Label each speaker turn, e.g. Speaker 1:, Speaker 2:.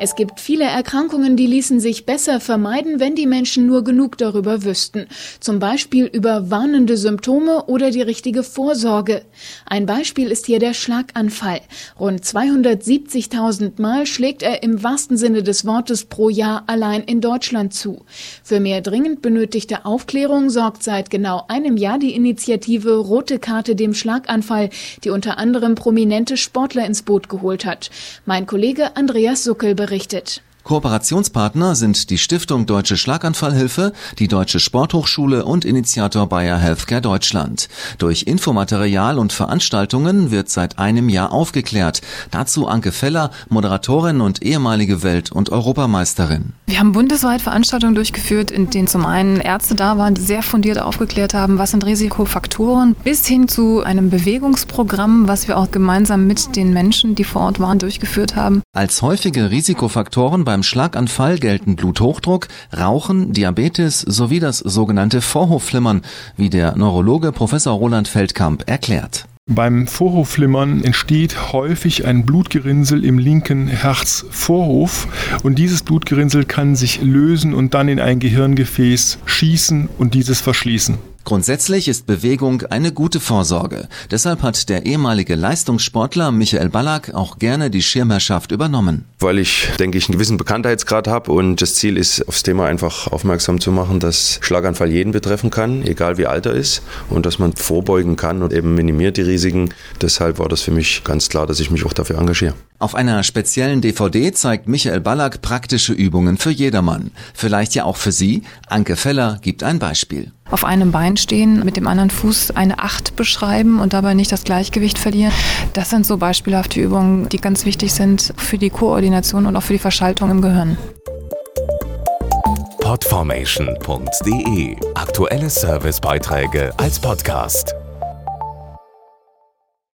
Speaker 1: Es gibt viele Erkrankungen, die ließen sich besser vermeiden, wenn die Menschen nur genug darüber wüssten. Zum Beispiel über warnende Symptome oder die richtige Vorsorge. Ein Beispiel ist hier der Schlaganfall. Rund 270.000 Mal schlägt er im wahrsten Sinne des Wortes pro Jahr allein in Deutschland zu. Für mehr dringend benötigte Aufklärung sorgt seit genau einem Jahr die Initiative Rote Karte dem Schlaganfall, die unter anderem prominente Sportler ins Boot geholt hat. Mein Kollege Andreas Suckel berichtet.
Speaker 2: Kooperationspartner sind die Stiftung Deutsche Schlaganfallhilfe, die Deutsche Sporthochschule und Initiator Bayer Healthcare Deutschland. Durch Infomaterial und Veranstaltungen wird seit einem Jahr aufgeklärt. Dazu Anke Feller, Moderatorin und ehemalige Welt- und Europameisterin.
Speaker 3: Wir haben bundesweit Veranstaltungen durchgeführt, in denen zum einen Ärzte da waren, die sehr fundiert aufgeklärt haben, was sind Risikofaktoren, bis hin zu einem Bewegungsprogramm, was wir auch gemeinsam mit den Menschen, die vor Ort waren, durchgeführt haben.
Speaker 2: Als häufige Risikofaktoren beim Schlaganfall gelten Bluthochdruck, Rauchen, Diabetes sowie das sogenannte Vorhofflimmern, wie der Neurologe Professor Roland Feldkamp erklärt.
Speaker 4: Beim Vorhofflimmern entsteht häufig ein Blutgerinnsel im linken Herzvorhof und dieses Blutgerinnsel kann sich lösen und dann in ein Gehirngefäß schießen und dieses verschließen.
Speaker 2: Grundsätzlich ist Bewegung eine gute Vorsorge. Deshalb hat der ehemalige Leistungssportler Michael Ballack auch gerne die Schirmherrschaft übernommen.
Speaker 5: Weil ich, denke ich, einen gewissen Bekanntheitsgrad habe und das Ziel ist, aufs Thema einfach aufmerksam zu machen, dass Schlaganfall jeden betreffen kann, egal wie alt er ist und dass man vorbeugen kann und eben minimiert die Risiken. Deshalb war das für mich ganz klar, dass ich mich auch dafür engagiere.
Speaker 2: Auf einer speziellen DVD zeigt Michael Ballack praktische Übungen für jedermann. Vielleicht ja auch für Sie. Anke Feller gibt ein Beispiel
Speaker 3: auf einem Bein stehen, mit dem anderen Fuß eine Acht beschreiben und dabei nicht das Gleichgewicht verlieren. Das sind so beispielhafte Übungen, die ganz wichtig sind für die Koordination und auch für die Verschaltung im Gehirn.
Speaker 6: Podformation.de Aktuelle Servicebeiträge als Podcast.